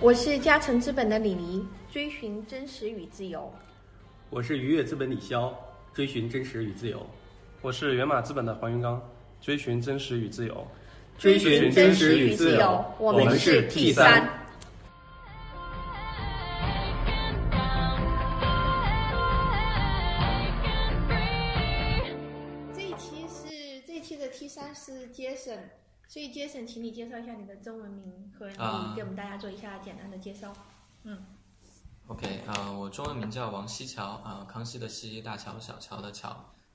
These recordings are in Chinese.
我是嘉诚资本的李黎，追寻真实与自由。我是愉悦资本李潇，追寻真实与自由。我是源码资本的黄云刚，追寻真实与自由。追寻真实与自由，我们是 T 三。所以 Jason，请你介绍一下你的中文名和你给我们大家做一下简单的介绍。嗯。OK 啊、我中文名叫王西桥啊、康熙的熙，大桥小桥的桥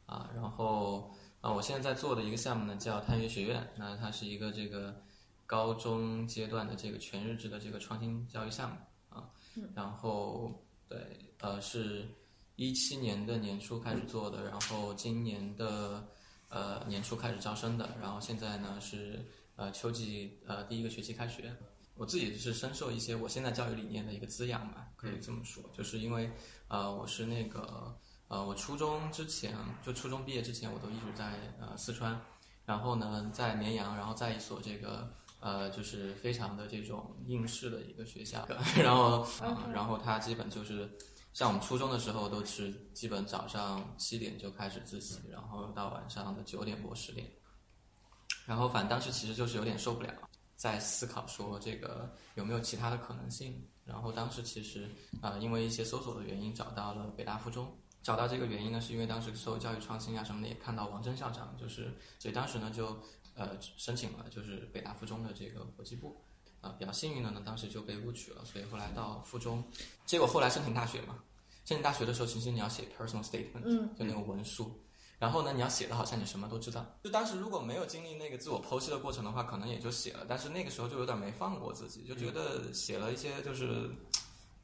啊、然后啊、我现在在做的一个项目呢叫探月学院，那它是一个这个高中阶段的这个全日制的这个创新教育项目啊、然后对呃是一七年的年初开始做的，然后今年的呃年初开始招生的，然后现在呢是呃秋季呃第一个学期开学，我自己是深受一些我现在教育理念的一个滋养吧，可以这么说，就是因为呃我是那个呃我初中之前就初中毕业之前我都一直在呃四川，然后呢在绵阳，然后在一所这个呃就是非常的这种应试的一个学校，然后、呃、然后它基本就是像我们初中的时候都是基本早上七点就开始自习，然后到晚上的九点多十点，然后反正当时其实就是有点受不了。在思考说这个有没有其他的可能性。然后当时其实啊、呃因为一些搜索的原因找到了北大附中。找到这个原因呢，是因为当时受教育创新啊什么的也看到王峥校长，就是所以当时呢就呃申请了就是北大附中的这个国际部。啊、比较幸运的呢，当时就被录取了，所以后来到附中，结果后来申请大学嘛，申请大学的时候，其实你要写 personal statement，嗯，就那个文书，然后呢，你要写的好像你什么都知道。就当时如果没有经历那个自我剖析的过程的话，可能也就写了。但是那个时候就有点没放过自己，就觉得写了一些就是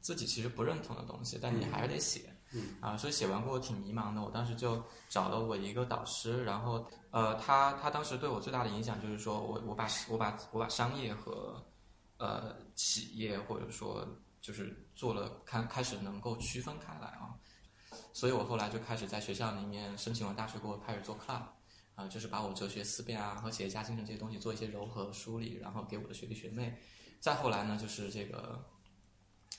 自己其实不认同的东西，但你还是得写。嗯啊，所以写完过后挺迷茫的。我当时就找了我一个导师，然后呃，他他当时对我最大的影响就是说我我把我把我把商业和呃企业或者说就是做了开开始能够区分开来啊。所以我后来就开始在学校里面申请完大学过后开始做 club，啊、就是把我哲学思辨啊和企业家精神这些东西做一些柔和梳理，然后给我的学弟学妹。再后来呢，就是这个，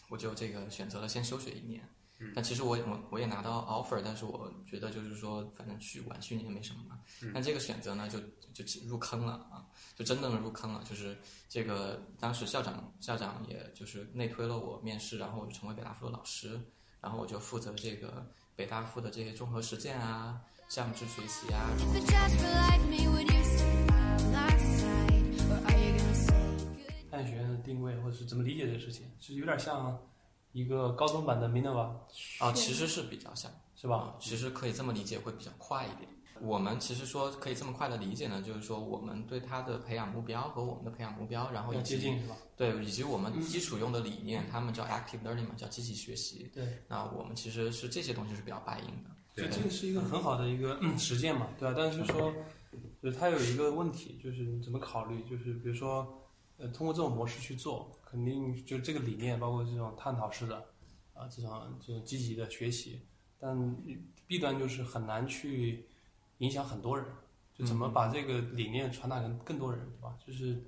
我就这个选择了先休学一年。但其实我我我也拿到 offer，但是我觉得就是说，反正去晚去年也没什么嘛。但这个选择呢，就就入坑了啊，就真正的入坑了。就是这个当时校长校长也就是内推了我面试，然后我就成为北大附的老师，然后我就负责这个北大附的这些综合实践啊、项目制学习啊。探学院的定位或者是怎么理解这个事情，是有点像一个高中版的 Minerva，啊，其实是比较像，是吧？啊，其实可以这么理解，会比较快一点。我们其实说可以这么快的理解呢，就是说我们对他的培养目标和我们的培养目标，然后要以及接近是吧？对以及我们基础用的理念，他们叫 active learning 嘛，叫积极学习。对，那我们其实是这些东西是比较白银的。所以这个是一个很好的一个、嗯实践嘛，对吧、但是说，就是它有一个问题，就是你怎么考虑，就是比如说，呃，通过这种模式去做，肯定就这个理念，包括这种探讨式的啊，这种这种积极的学习，但弊端就是很难去影响很多人，就怎么把这个理念传达给更多人，对吧？就是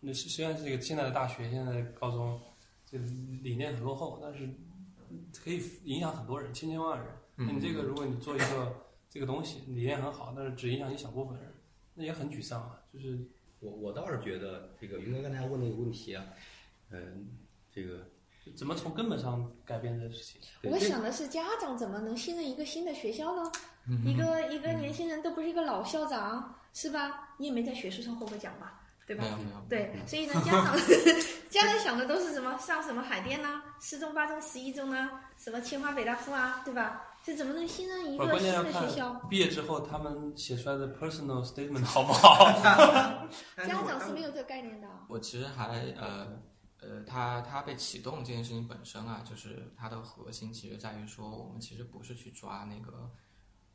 那是虽然是一个现在的大学、现在的高中，这理念很落后，但是可以影响很多人，千千万万人。那你这个，如果你做一个这个东西，理念很好，但是只影响一小部分人，那也很沮丧啊。就是我我倒是觉得这个云哥刚才问那个问题啊，嗯、这个怎么从根本上改变这个事情？我想的是，家长怎么能信任一个新的学校呢？一个一个年轻人都不是一个老校长，是吧？你也没在学术上获过奖吧？对吧没？有没有，对，所以呢，家长 家长想的都是什么？上什么海淀呐、四中、八中、十一中啊，什么清华、北大附啊，对吧？这怎么能信任一我个新关键要看的学校？毕业之后他们写出来的 personal statement 好不好？家长是没有这个概念的。我其实还呃呃，他他被启动这件事情本身啊，就是它的核心其实在于说，我们其实不是去抓那个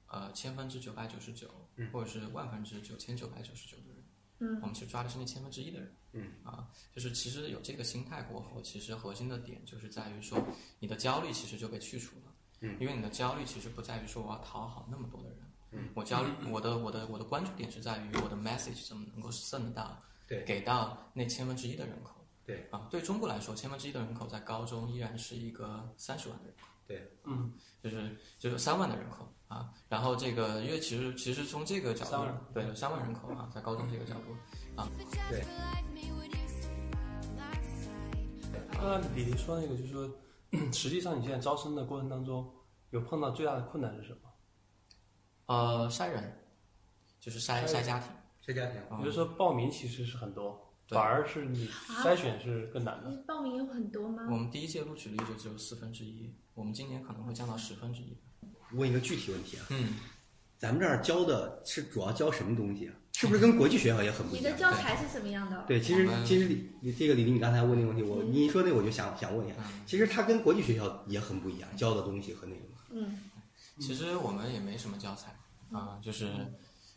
呃千分之九百九十九，或者是万分之九千九百九十九的人，嗯我们去抓的是那千分之一的人，嗯啊，就是其实有这个心态过后，其实核心的点就是在于说，你的焦虑其实就被去除了，嗯因为你的焦虑其实不在于说我要讨好那么多的人，嗯，我焦虑我的我的我的关注点是在于我的 message 怎么能够 send 到对给到那千分之一的人口。对啊，对中国来说，千分之一的人口在高中依然是一个三十万的人口。对，嗯，就是就是三万的人口啊，然后这个因为其实其实从这个角度对三万人口啊，在高中这个角度?刚刚李黎说那个，就是说，实际上你现在招生的过程当中，有碰到最大的困难是什么？呃，筛人，就是筛筛筛家庭。筛家庭啊比如说报名其实是很多，对反而是你筛选是更难的。你报名有很多吗？我们第一届录取率就只有四分之一，我们今年可能会降到十分之一。问一个具体问题啊，嗯，咱们这儿教的是主要教什么东西啊？是不是跟国际学校也很不一样你的？教材是什么样的？对，其实其实李你这个李林，你刚才问那个问题，我你一说那个我就想想问一下，嗯其实它跟国际学校也很不一样，教的东西和内容。嗯，其实我们也没什么教材啊、就是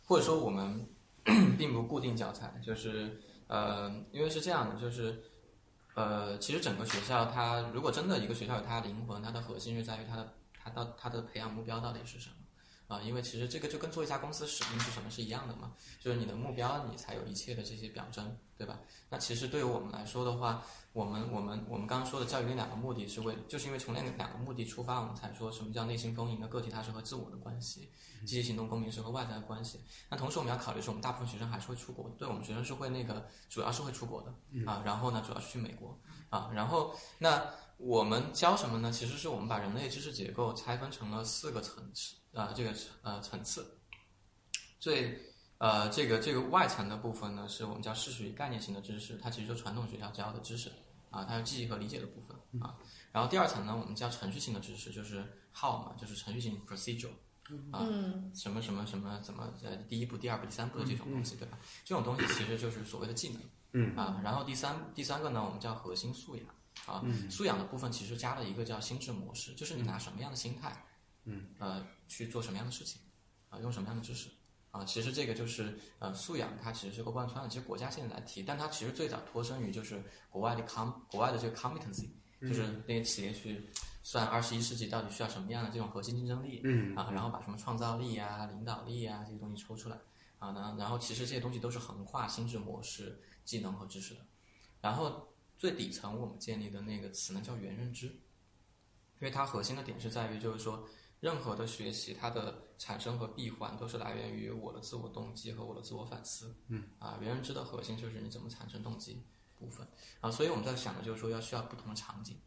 或者说我们 并不固定教材，就是呃，因为是这样的，就是呃，其实整个学校它如果真的一个学校有它的灵魂，它的核心是在于它的它到它的培养目标到底是什么。啊，因为其实这个就跟做一家公司使命是什么是一样的嘛，就是你的目标，你才有一切的这些表征，对吧？那其实对于我们来说的话，我们我们我们刚刚说的教育那两个目的是为，就是因为从那两个目的出发，我们才说什么叫内心丰盈的个体，它是和自我的关系，积极行动公民是和外在的关系。那同时我们要考虑是我们大部分学生还是会出国，对我们学生是会那个主要是会出国的啊，然后呢主要是去美国啊，然后那我们教什么呢？其实是我们把人类知识结构拆分成了四个层次啊、这个呃层次，最呃，这个这个外层的部分呢，是我们叫是属于概念型的知识，它其实就传统学校教的知识啊，它是记忆和理解的部分啊。然后第二层呢，我们叫程序性的知识，就是 how 嘛，就是程序性 procedure 啊，嗯什么什么什么怎么呃第一步、第二步、第三步的这种东西，对吧？这种东西其实就是所谓的技能。嗯啊，然后第三第三个呢，我们叫核心素养啊，素养的部分其实加了一个叫心智模式，就是你拿什么样的心态，嗯，呃，去做什么样的事情，啊，用什么样的知识。啊，其实这个就是呃素养，它其实是个贯穿的。其实国家现在来提，但它其实最早脱生于就是国外的 com 国外的这个 competency，就是那些企业去算二十一世纪到底需要什么样的这种核心竞争力，嗯啊，然后把什么创造力啊、领导力啊这些东西抽出来啊，然后然后其实这些东西都是横跨心智模式、技能和知识的。然后最底层我们建立的那个词呢叫原认知，因为它核心的点是在于就是说，任何的学习它的产生和闭环都是来源于我的自我动机和我的自我反思。嗯啊，原人知的核心就是你怎么产生动机部分啊，所以我们在想的就是说要需要不同的场景。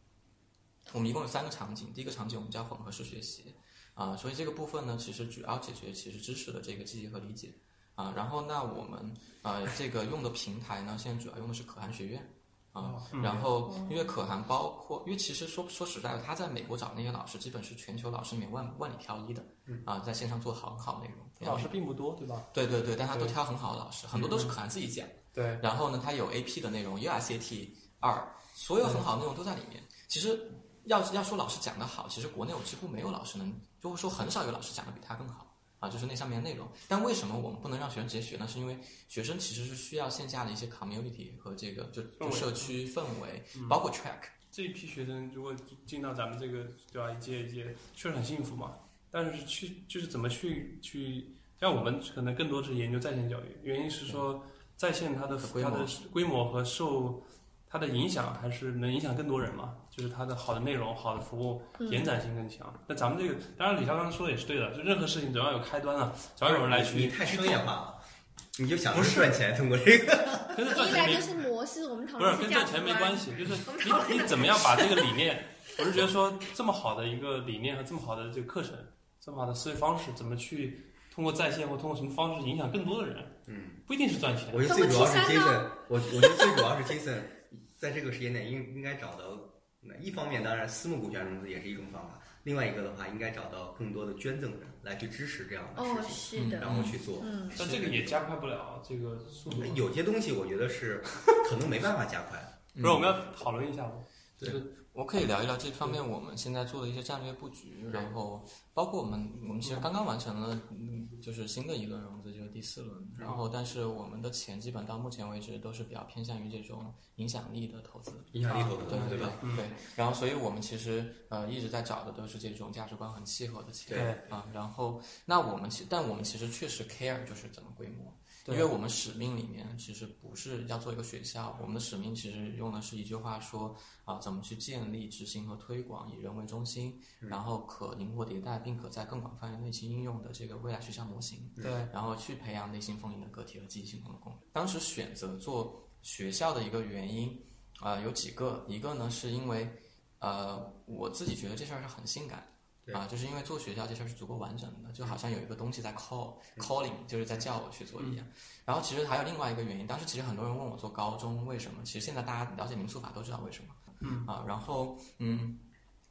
我们一共有三个场景，第一个场景我们叫混合式学习啊，所以这个部分呢，其实主要解决其实知识的这个记忆和理解啊。然后那我们呃这个用的平台呢，现在主要用的是可汗学院啊。然后因为可汗包括，因为其实说说实在的，他在美国找那些老师，基本是全球老师里面万万里挑一的啊，在线上做很好内容。老师并不多，对吧？对对对，但他都挑很好的老师，很多都是可汗自己讲。对，然后呢，他有 AP 的内容，也有 SAT 二，所有很好的内容都在里面。其实要要说老师讲的好，其实国内我几乎没有老师能，就会说很少有老师讲的比他更好啊，就是那上面的内容。但为什么我们不能让学生直接学呢？是因为学生其实是需要线下的一些 community 和这个就就社区氛围，包括 track。这一批学生如果进到咱们这个对吧，一届一届，确实很幸福嘛。但是去就是怎么去去，像我们可能更多是研究在线教育，原因是说在线它的它的规模和受它的影响还是能影响更多人嘛，就是它的好的内容、好的服务延展性更强。那咱们这个，当然李超刚刚说的也是对的，就任何事情总要有开端啊，总要有人来去你太商业化了，你就想不是赚钱，通过这个。跟着赚钱没就是模式，我们讨不是跟赚钱没关系，就是你你怎么样把这个理念，我是觉得说这么好的一个理念和这么好的这个课程，这么好的思维方式，怎么去通过在线或通过什么方式影响更多的人？嗯，不一定是赚钱。我觉得最主要是 Jason，我我觉得最主要是 Jason 在这个时间点应应该找到，那一方面当然私募股权融资也是一种方法，另外一个的话应该找到更多的捐赠人来去支持这样的哦，事情，是的，然后去做。嗯，但这个也加快不了这个速度。有些东西我觉得是可能没办法加快。不是，我们要讨论一下吗？就是我可以聊一聊这方面我们现在做的一些战略布局，然后包括我们我们其实刚刚完成了嗯就是新的一轮融资，就是第四轮，然后但是我们的钱基本到目前为止都是比较偏向于这种影响力的投资，影响力投资，对对对吧？对，然后所以我们其实呃一直在找的都是这种价值观很契合的钱，对。啊，然后那我们其但我们其实确实 care 就是怎么规模，对因为我们使命里面其实不是要做一个学校，我们的使命其实用的是一句话说啊，怎么去建立、执行和推广以人为中心，然后可灵活迭代并可在更广泛的内心应用的这个未来学校模型。对，然后去培养内心丰盈的个体和记忆系统的功能。当时选择做学校的一个原因，啊、有几个，一个呢是因为，呃，我自己觉得这事儿是很性感的，啊、就是因为做学校这事儿是足够完整的，就好像有一个东西在 call calling，就是在叫我去做一样。然后其实还有另外一个原因，当时其实很多人问我做高中为什么，其实现在大家了解民诉法都知道为什么，嗯啊，然后嗯。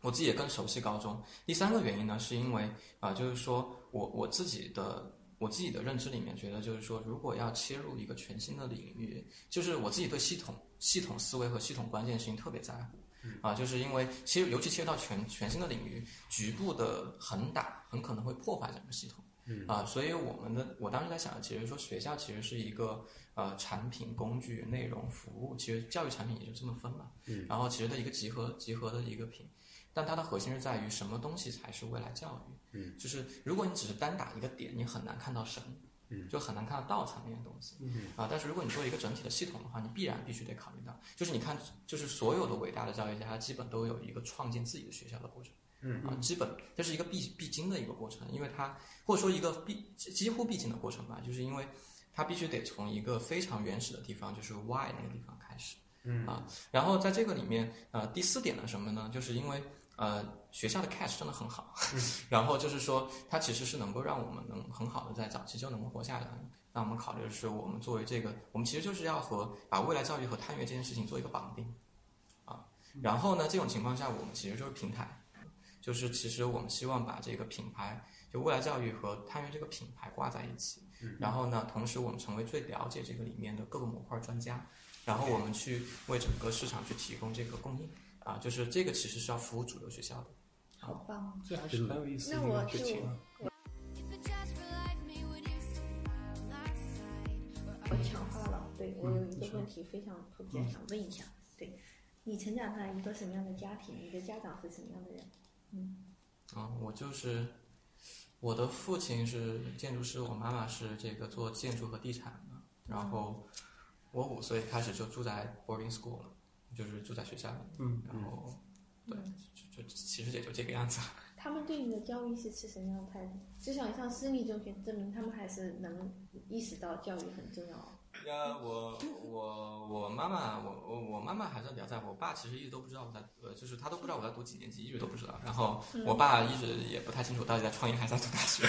我自己也更熟悉高中。第三个原因呢，是因为啊、就是说我我自己的我自己的认知里面觉得，就是说，如果要切入一个全新的领域，就是我自己对系统、系统思维和系统关键性特别在乎。啊，就是因为切入，尤其切入到全全新的领域，局部的横打很可能会破坏整个系统。嗯啊，所以我们的我当时在想，其实说学校其实是一个呃产品、工具、内容、服务，其实教育产品也就这么分嘛。嗯，然后其实的一个集合集合的一个品，但它的核心是在于什么东西才是未来教育。嗯，就是如果你只是单打一个点，你很难看到神。嗯，就很难看到道层面的东西。嗯啊，但是如果你做一个整体的系统的话，你必然必须得考虑到，就是你看，就是所有的伟大的教育家，他基本都有一个创建自己的学校的过程。嗯啊，基本这是一个必必经的一个过程，因为他或者说一个必几乎必经的过程吧，就是因为他必须得从一个非常原始的地方，就是 why 那个地方开始。嗯啊，然后在这个里面，呃，第四点呢什么呢？就是因为呃学校的 catch 真的很好，然后就是说它其实是能够让我们能很好的在早期就能够活下来。那我们考虑的是，我们作为这个，我们其实就是要和把未来教育和探月这件事情做一个绑定，啊，然后呢，这种情况下，我们其实就是平台，就是其实我们希望把这个品牌，就未来教育和探月这个品牌挂在一起，然后呢，同时我们成为最了解这个里面的各个模块专家，然后我们去为整个市场去提供这个供应，啊，就是这个其实是要服务主流学校的。好棒哦！这还是很有意思的一那我就个事情啊。If it just relieved me, would you stay by my side? Or 我 are you 强化了，对我有一个问题非常迫切想问一下，对你成长在一个什么样的家庭？你的家长是什么样的人？嗯啊，我就是我的父亲是建筑师，我妈妈是这个做建筑和地产的。然后我五岁开始就住在 boarding school 了，就是住在学校里。嗯，然后对，就就其实也就这个样子。他们对你的教育是持什么样的态度？就像上私立中学，证明他们还是能意识到教育很重要。呀，我我我妈妈，我我我妈妈还算比较在乎。我爸其实一直都不知道我在，呃，就是他都不知道我在读几年级，一直都不知道。然后我爸一直也不太清楚到底在创业还是在读大学。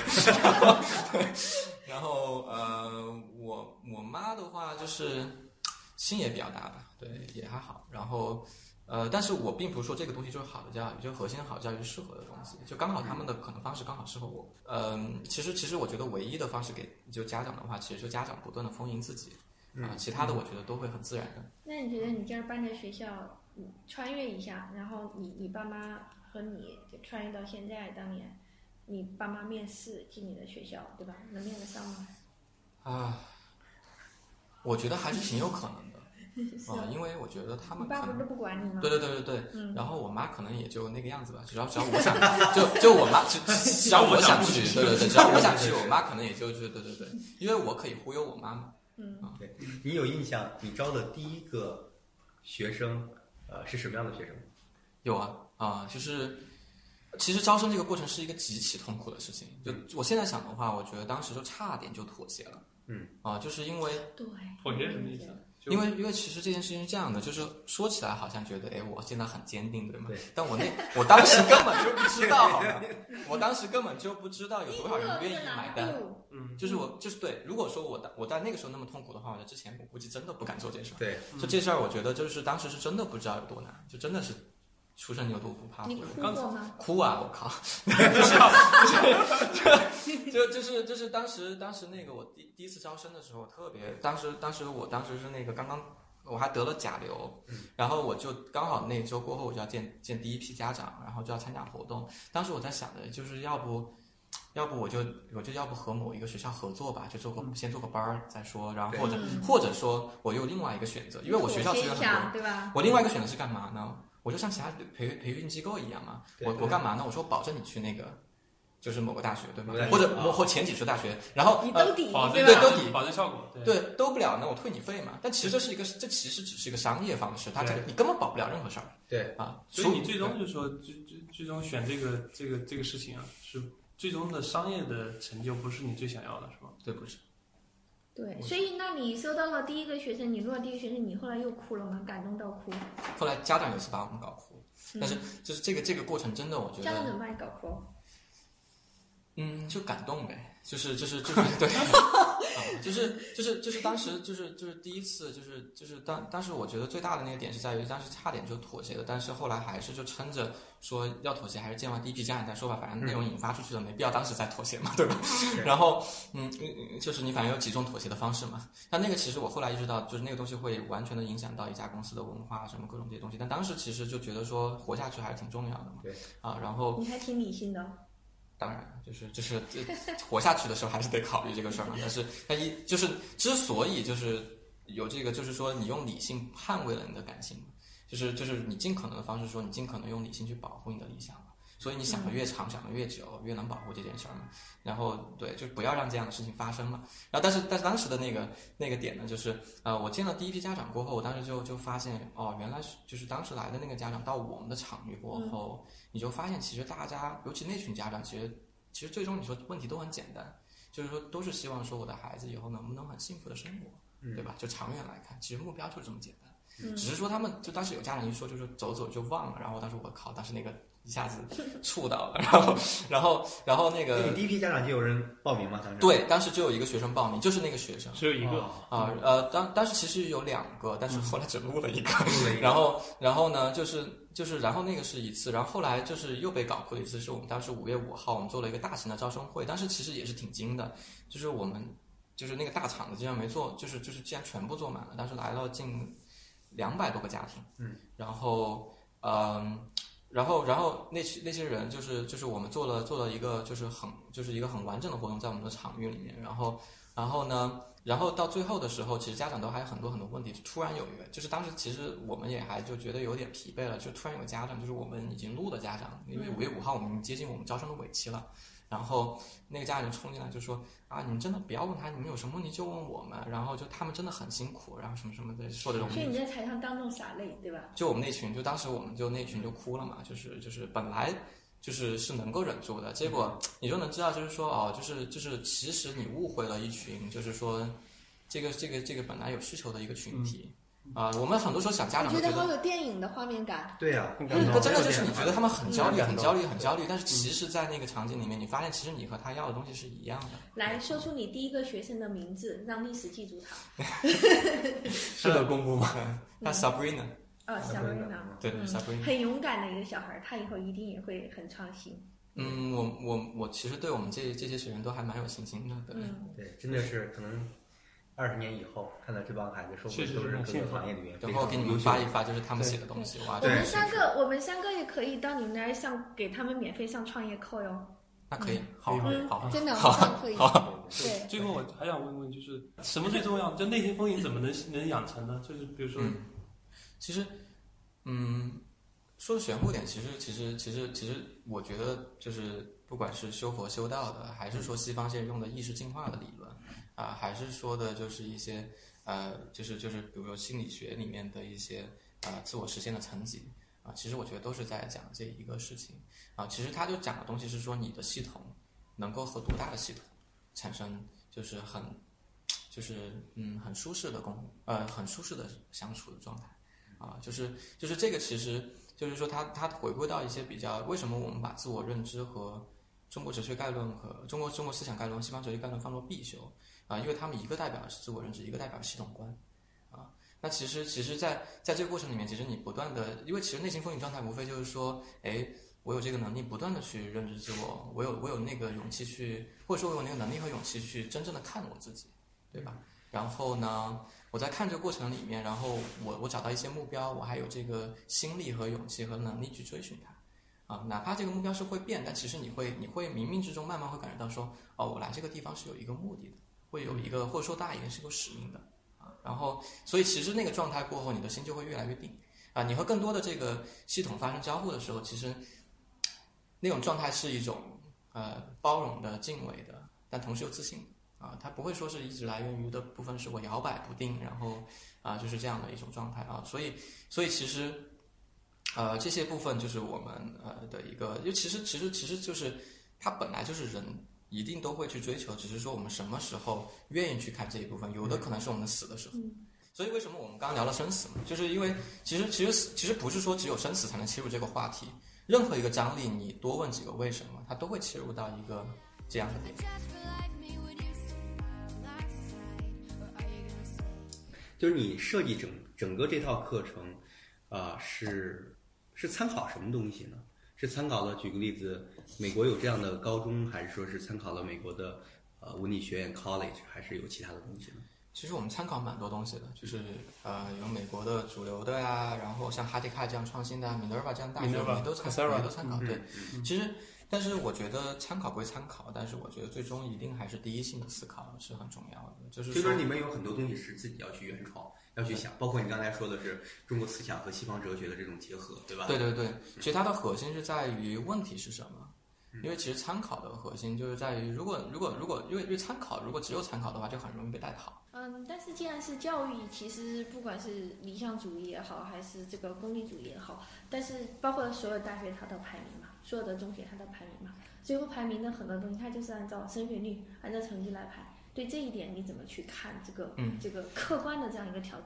然后呃，我我妈的话就是心也比较大吧，对，也还好。然后呃，但是我并不是说这个东西就是好的教育，就核心的好教育是适合的东西，就刚好他们的可能方式刚好适合我。嗯、其实其实我觉得唯一的方式给就家长的话，其实就家长不断的丰盈自己。啊，其他的我觉得都会很自然的。那你觉得你这样搬的学校，嗯穿越一下，然后你你爸妈和你就穿越到现在，当年你爸妈面试进你的学校，对吧？能面得上吗？啊，我觉得还是挺有可能的是啊，因为我觉得他们可能爸不是不管你吗？对对对对对，嗯然后我妈可能也就那个样子吧，只要只要我想，就就我妈只只要我想去，对对对，只要我想去，我妈可能也就是对对对，因为我可以忽悠我妈嘛。嗯，对你有印象，你招的第一个学生，呃，是什么样的学生？有啊啊，就是其实招生这个过程是一个极其痛苦的事情。就我现在想的话，我觉得当时就差点就妥协了。嗯啊，就是因为对。妥协什么意思因为因为其实这件事情是这样的，就是说起来好像觉得哎，我现在很坚定，对吗？对但我那我当时根本就不知道，好吗？我当时根本就不知道有多少人愿意买单。嗯，就是我就是对，如果说我当我在那个时候那么痛苦的话，我在之前我估计真的不敢做这事儿。对，就这事儿，我觉得就是当时是真的不知道有多难，就真的是初生牛犊不怕虎你。哭过吗？哭啊！我靠，就就 就是就是当时当时那个我第第一次招生的时候，特别当时当时我当时是那个刚刚我还得了甲流，然后我就刚好那周过后我就要见见第一批家长，然后就要参加活动。当时我在想的就是要不。要不我就我就要不和某一个学校合作吧，就做个先做个班儿再说，然后或者嗯或者说我有另外一个选择，因为我学校资源很多，对吧？我另外一个选择是干嘛呢？我就像其他培培训机构一样嘛，我我干嘛呢？我说我保证你去那个就是某个大学，对吧某个大？学或者啊或或前几所大学，然后呃你兜底保对吧？证对都抵保证效果，对对兜不了呢，我退你费嘛。但其实这是一个，这其实只是一个商业方式，它这个你根本保不了任何事儿对，啊。所以你最终就是说，最最最终选这个这个这个事情啊，是最终的商业的成就，不是你最想要的，是吗？对不是？对，所以那你收到了第一个学生，你录了第一个学生，你后来又哭了吗？感动到哭？后来家长有一次把我们搞哭，但是就是这个这个过程真的，我觉得，家长怎么把你搞哭？嗯，就感动呗，就是就是就是对，啊，就是就是 就是当时就是就是第一次就是就是当当时我觉得最大的那个点是在于当时差点就妥协了，但是后来还是就撑着说要妥协，还是见完第一批家长再说吧，反正内容引发出去了，没必要当时再妥协嘛，对吧？然后，嗯，嗯嗯就是你反正有几种妥协的方式嘛。但那个其实我后来意识到，就是那个东西会完全的影响到一家公司的文化，什么各种这些东西。但当时其实就觉得说活下去还是挺重要的嘛。对。啊，然后你还挺理性的。当然就是就是这活下去的时候还是得考虑这个事儿嘛。但是他一就是之所以就是有这个，就是说你用理性捍卫了你的感性，就是就是你尽可能的方式说，你尽可能用理性去保护你的理想。所以你想的越长，想的越久，越能保护这件事儿嘛。然后对，就不要让这样的事情发生嘛。然后但是但是当时的那个那个点呢，就是呃，我见了第一批家长过后，我当时就就发现哦，原来是就是当时来的那个家长到我们的场域过后，你就发现其实大家，尤其那群家长，其实其实最终你说问题都很简单，就是说都是希望说我的孩子以后能不能很幸福的生活，对吧？就长远来看，其实目标就是这么简单。嗯只是说他们就当时有家长一说，就是走走就忘了，然后当时我靠，当时那个一下子触到了，然后然后然后那个你第一批家长就有人报名吗？当时对，当时只有一个学生报名，就是那个学生。只有一个，哦啊，呃，当当时其实有两个，但是后来只录了一个。然后，然后呢，就是就是，然后那个是一次，然后后来就是又被搞哭了一次，是我们当时五月五号，我们做了一个大型的招生会，当时其实也是挺精的，就是我们就是那个大厂子竟然没做，就是就是竟然全部坐满了，当时来了近两百多个家庭，嗯，然后嗯。然后，然后那些那些人就是就是我们做了做了一个就是很就是一个很完整的活动在我们的场域里面，然后然后呢，然后到最后的时候，其实家长都还有很多很多问题。突然有一个，就是当时其实我们也还就觉得有点疲惫了，就突然有个家长，就是我们已经录的家长，因为五月五号我们接近我们招生的尾期了，然后那个家长就冲进来就说啊，你们真的不要问他，你们有什么问题就问我们，然后就他们真的很辛苦，然后什么什么的说这种。所以你在台上当众洒泪，对吧？就我们那群，就当时我们就那群就哭了嘛，就是就是本来就是是能够忍住的，结果你就能知道，就是说哦，就是就是其实你误会了一群，就是说这个这个这个本来有需求的一个群体啊、我们很多时候想家长觉得好。有电影的画面感。对呀。那真的就是你觉得他们很焦虑、嗯很焦虑、很焦虑，但是其实，在那个场景里面，你发现其实你和他要的东西是一样的。来说出你第一个学生的名字，让历史记住他。是的，公布吗？那 Sabrina，哦，Sabrina，对嗯 Sabrina，很勇敢的一个小孩，他以后一定也会很创新。嗯，我我我其实对我们这这些学员都还蛮有信心的，对。嗯，对，真的是可能二十年以后看到这帮孩子，说不确实定都是各个行业里面非然后给你。们发一发，就是他们写的东西，哇，我们三个，我们三个也可以到你们那儿上，给他们免费上创业课哟。那可以，好嗯好。真的好像可以。对，最后我还想问问，就是什么最重要？就内心丰盈怎么能能养成呢？就是比如说，嗯，其实，嗯，说的玄乎点，其实其实其实其实，我觉得就是不管是修佛修道的，还是说西方现在用的意识进化的理论，啊、还是说的就是一些呃，就是就是比如说心理学里面的一些呃自我实现的层级啊、其实我觉得都是在讲这一个事情。啊、其实他就讲的东西是说你的系统能够和多大的系统产生就是很就是嗯很舒适的共呃很舒适的相处的状态。啊，就是就是这个其实就是说它它回归到一些比较为什么我们把自我认知和中国哲学概论和中国中国思想概论、西方哲学概论放作必修啊，因为他们一个代表的是自我认知，一个代表系统观啊。那其实其实在在这个过程里面，其实你不断的，因为其实内心丰盈状态无非就是说，哎，我有这个能力，不断的去认知自我，我有我有那个勇气去，或者说我有那个能力和勇气去真正的看我自己，对吧？然后呢，我在看这个过程里面，然后我我找到一些目标，我还有这个心力和勇气和能力去追寻它，啊，哪怕这个目标是会变，但其实你会你会冥冥之中慢慢会感觉到说，哦，我来这个地方是有一个目的的，会有一个或者说大一点是有使命的，啊，然后所以其实那个状态过后，你的心就会越来越定，啊，你和更多的这个系统发生交互的时候，其实那种状态是一种呃包容的、敬畏的，但同时又自信啊，它不会说是一直来源于的部分是我摇摆不定，然后啊就是这样的一种状态啊，所以所以其实呃这些部分就是我们呃的一个，因为其实其实其实就是它本来就是人。一定都会去追求，只是说我们什么时候愿意去看这一部分，有的可能是我们死的时候。所以为什么我们刚刚聊了生死嘛？就是因为其实其实其实不是说只有生死才能切入这个话题，任何一个张力，你多问几个为什么，它都会切入到一个这样的点。就是你设计整整个这套课程，啊、是是参考什么东西呢？是参考了，举个例子，美国有这样的高中，还是说是参考了美国的呃文理学院 college，还是有其他的东西呢？其实我们参考蛮多东西的，就是呃有美国的主流的呀，然后像哈迪卡这样创新的，Minerva 这样大学我们都参们都参考。对，嗯其实但是我觉得参考归参考，但是我觉得最终一定还是第一性的思考是很重要的，就是说就是你们有很多东西是自己要去原创，要去想，包括你刚才说的是中国思想和西方哲学的这种结合，对吧？对对对，其实它的核心是在于问题是什么。因为其实参考的核心就是在于，如果如果如果因为因为参考，如果只有参考的话，就很容易被带跑。嗯，但是既然是教育，其实不管是理想主义也好，还是这个功利主义也好，但是包括所有大学它都排名嘛，所有的中学它的排名嘛，最后排名的很多东西它就是按照升学率、按照成绩来排。对这一点你怎么去看这个、嗯这个客观的这样一个条，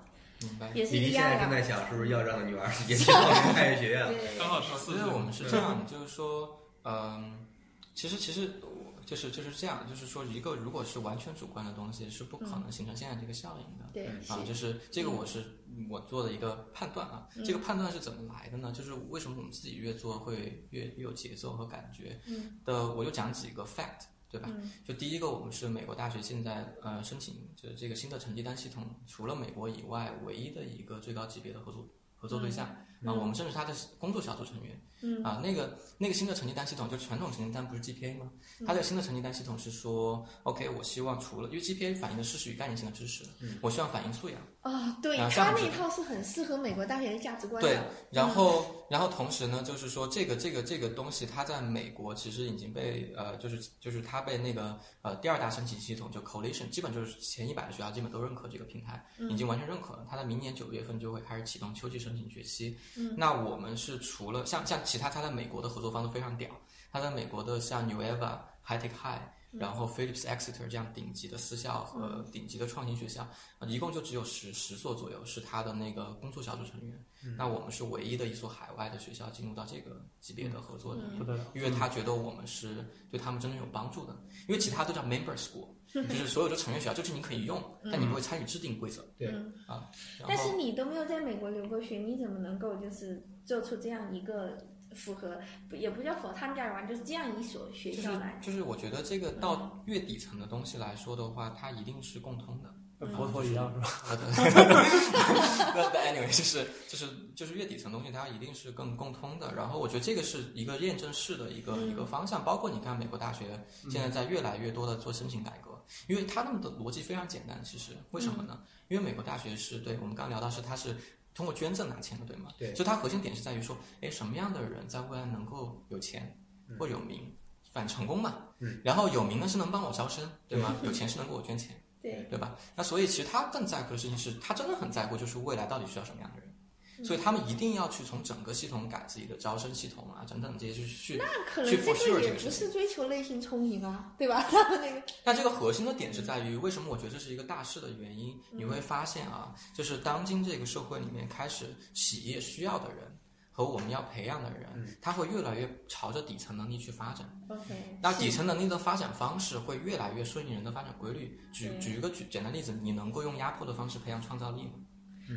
明白？也是一样的。现在正在想，是不是要让女儿也去报名太原学院了？对，刚好十四岁，因为我们是这样，就是说，嗯，其实其实我就是就是这样，就是说，一个如果是完全主观的东西，是不可能形成现在这个效应的。对，啊，就是这个我是我做的一个判断啊，这个判断是怎么来的呢？就是为什么我们自己越做会越越有节奏和感觉嗯的，我就讲几个 fact，对吧？嗯就第一个，我们是美国大学现在呃申请就是这个新的成绩单系统，除了美国以外唯一的一个最高级别的合作合作对象、啊，我们甚至是他的工作小组成员。嗯啊，那个那个新的成绩单系统，就传统成绩单不是 GPA 吗？它的新的成绩单系统是说，OK，我希望除了因为 GPA 反映的事实与概念性的知识，我希望反映素养。啊，对，啊这他那一套是很适合美国大学的价值观的。对，然后然后同时呢，就是说这个这个这个东西，它在美国其实已经被呃，就是就是它被那个呃第二大申请系统就 Coalition，基本就是前一百的学校基本都认可这个平台，已经完全认可了。它在明年九月份就会开始启动秋季申请学期。嗯，那我们是除了像像其他他在美国的合作方都非常屌，他在美国的像 New Eva、High Tech High。然后 Phillips Exeter 这样顶级的私校和顶级的创新学校，啊，一共就只有十十所左右是他的那个工作小组成员。那我们是唯一的一所海外的学校进入到这个级别的合作的，不得了。因为他觉得我们是对他们真正有帮助的。因为其他都叫 member school，就是所有的成员学校，就是你可以用，但你不会参与制定规则。对嗯啊，但是你都没有在美国留过学，你怎么能够就是做出这样一个符合，也不叫符合他们价值观，就是这样一所学校来？就是我觉得这个到越底层的东西来说的话，它一定是共通的。跟佛陀一样是吧？啊，对，那 anyway 就是就是就是越底层东西，它一定是更共通的。然后我觉得这个是一个验证式的一个、一个方向，包括你看美国大学现在在越来越多的做申请改革，因为他们的逻辑非常简单，其实为什么呢？因为美国大学是对我们刚刚聊到是它是。通过捐赠拿钱的，对吗？对所以它核心点是在于说，哎，什么样的人在未来能够有钱或有名，反成功嘛。嗯。然后有名呢是能帮我招生，对吗？有钱是能给我捐钱。对，对吧？那所以其实他更在乎的事情是，他真的很在乎，就是未来到底需要什么样的人。所以他们一定要去从整个系统改自己的招生系统啊，等等这些去去。那可能去这个也不是追求内心充盈啊，对吧？他们那个 那这个核心的点是在于，为什么我觉得这是一个大势的原因？你会发现啊，就是当今这个社会里面，开始企业需要的人和我们要培养的人，他会越来越朝着底层能力去发展。OK，那底层能力的发展方式会越来越顺应人的发展规律。举举一个举简单例子，你能够用压迫的方式培养创造力吗？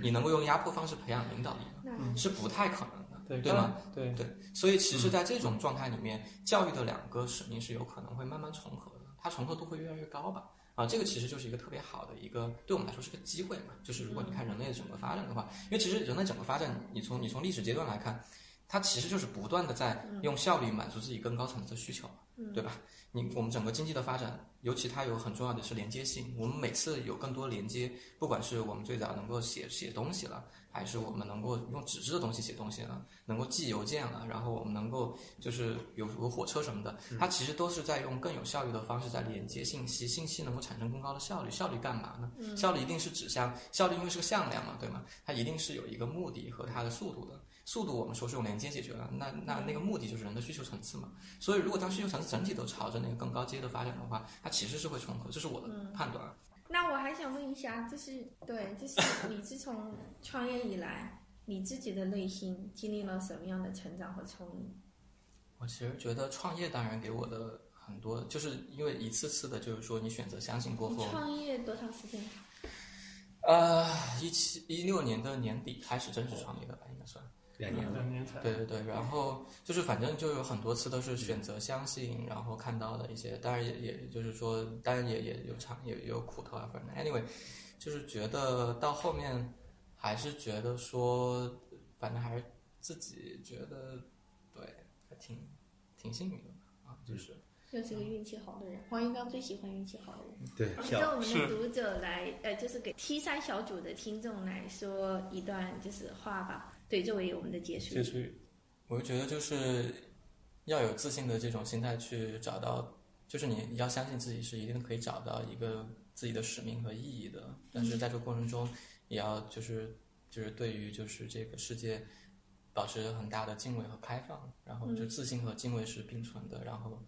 你能够用压迫方式培养领导力吗？是不太可能的，对对吗？？对，对，所以其实，在这种状态里面，教育的两个使命是有可能会慢慢重合的，它重合度会越来越高吧。啊，这个其实就是一个特别好的一个，对我们来说是个机会嘛。就是如果你看人类的整个发展的话，因为其实人类整个发展，你从你从历史阶段来看，它其实就是不断的在用效率满足自己更高层次的需求，对吧？你我们整个经济的发展，尤其它有很重要的是连接性。我们每次有更多连接，不管是我们最早能够写写东西了，还是我们能够用纸质的东西写东西了，能够寄邮件了，然后我们能够就是有有火车什么的，它其实都是在用更有效率的方式在连接信息，信息能够产生更高的效率。效率干嘛呢？效率一定是指向效率，因为是个向量嘛，对吗？它一定是有一个目的和它的速度的。速度我们说是用连接解决了，那那那个目的就是人的需求层次嘛。所以如果当需求层次整体都朝着那个更高阶的发展的话，它其实是会重合，这是我的判断。那我还想问一下，就是对，就是你自从创业以来，你自己的内心经历了什么样的成长和冲击？我其实觉得创业当然给我的很多，就是因为一次次的，就是说你选择相信过后，创业多长时间？呃，一七一六年的年底开始正式创业的吧，应该算。两年了，两年才对对对，然后就是反正就有很多次都是选择相信，然后看到的一些，当然也也就是说，当然也也有尝也也有苦头啊，反正 anyway，就是觉得到后面还是觉得说，反正还是自己觉得对，还挺挺幸运的啊，就是又是个运气好的人。黄玉刚最喜欢运气好的人。对，跟小我们的读者来，呃，就是给 T 三小组的听众来说一段就是话吧，对，作为我们的结束语。结束语。我觉得就是要有自信的这种心态去找到，就是你要相信自己是一定可以找到一个自己的使命和意义的，但是在这个过程中，也要就是就是对于就是这个世界保持很大的敬畏和开放，然后就自信和敬畏是并存的，然后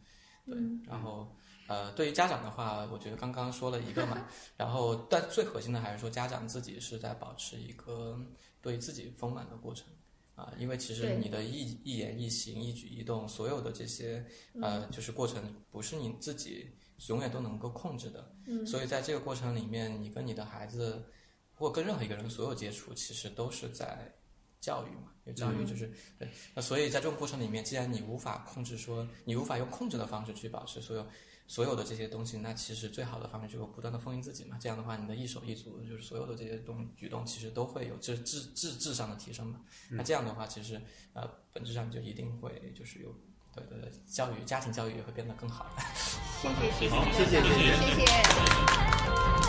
对，然后。呃，对于家长的话，我觉得刚刚说了一个嘛，然后但最核心的还是说家长自己是在保持一个对自己丰满的过程啊、因为其实你的一一言一行、一举一动，所有的这些呃，就是过程，不是你自己永远都能够控制的。嗯所以在这个过程里面，你跟你的孩子，或跟任何一个人所有接触，其实都是在教育嘛。因为教育就是、对，那所以在这种过程里面，既然你无法控制说，你无法用控制的方式去保持所有所有的这些东西，那其实最好的方式就是不断的丰盈自己嘛。这样的话，你的一手一足，就是所有的这些动举动，其实都会有质质质质上的提升嘛。那这样的话，其实呃，本质上就一定会就是有。对对对，教育家庭教育也会变得更好的。谢谢谢谢谢谢谢谢谢谢谢。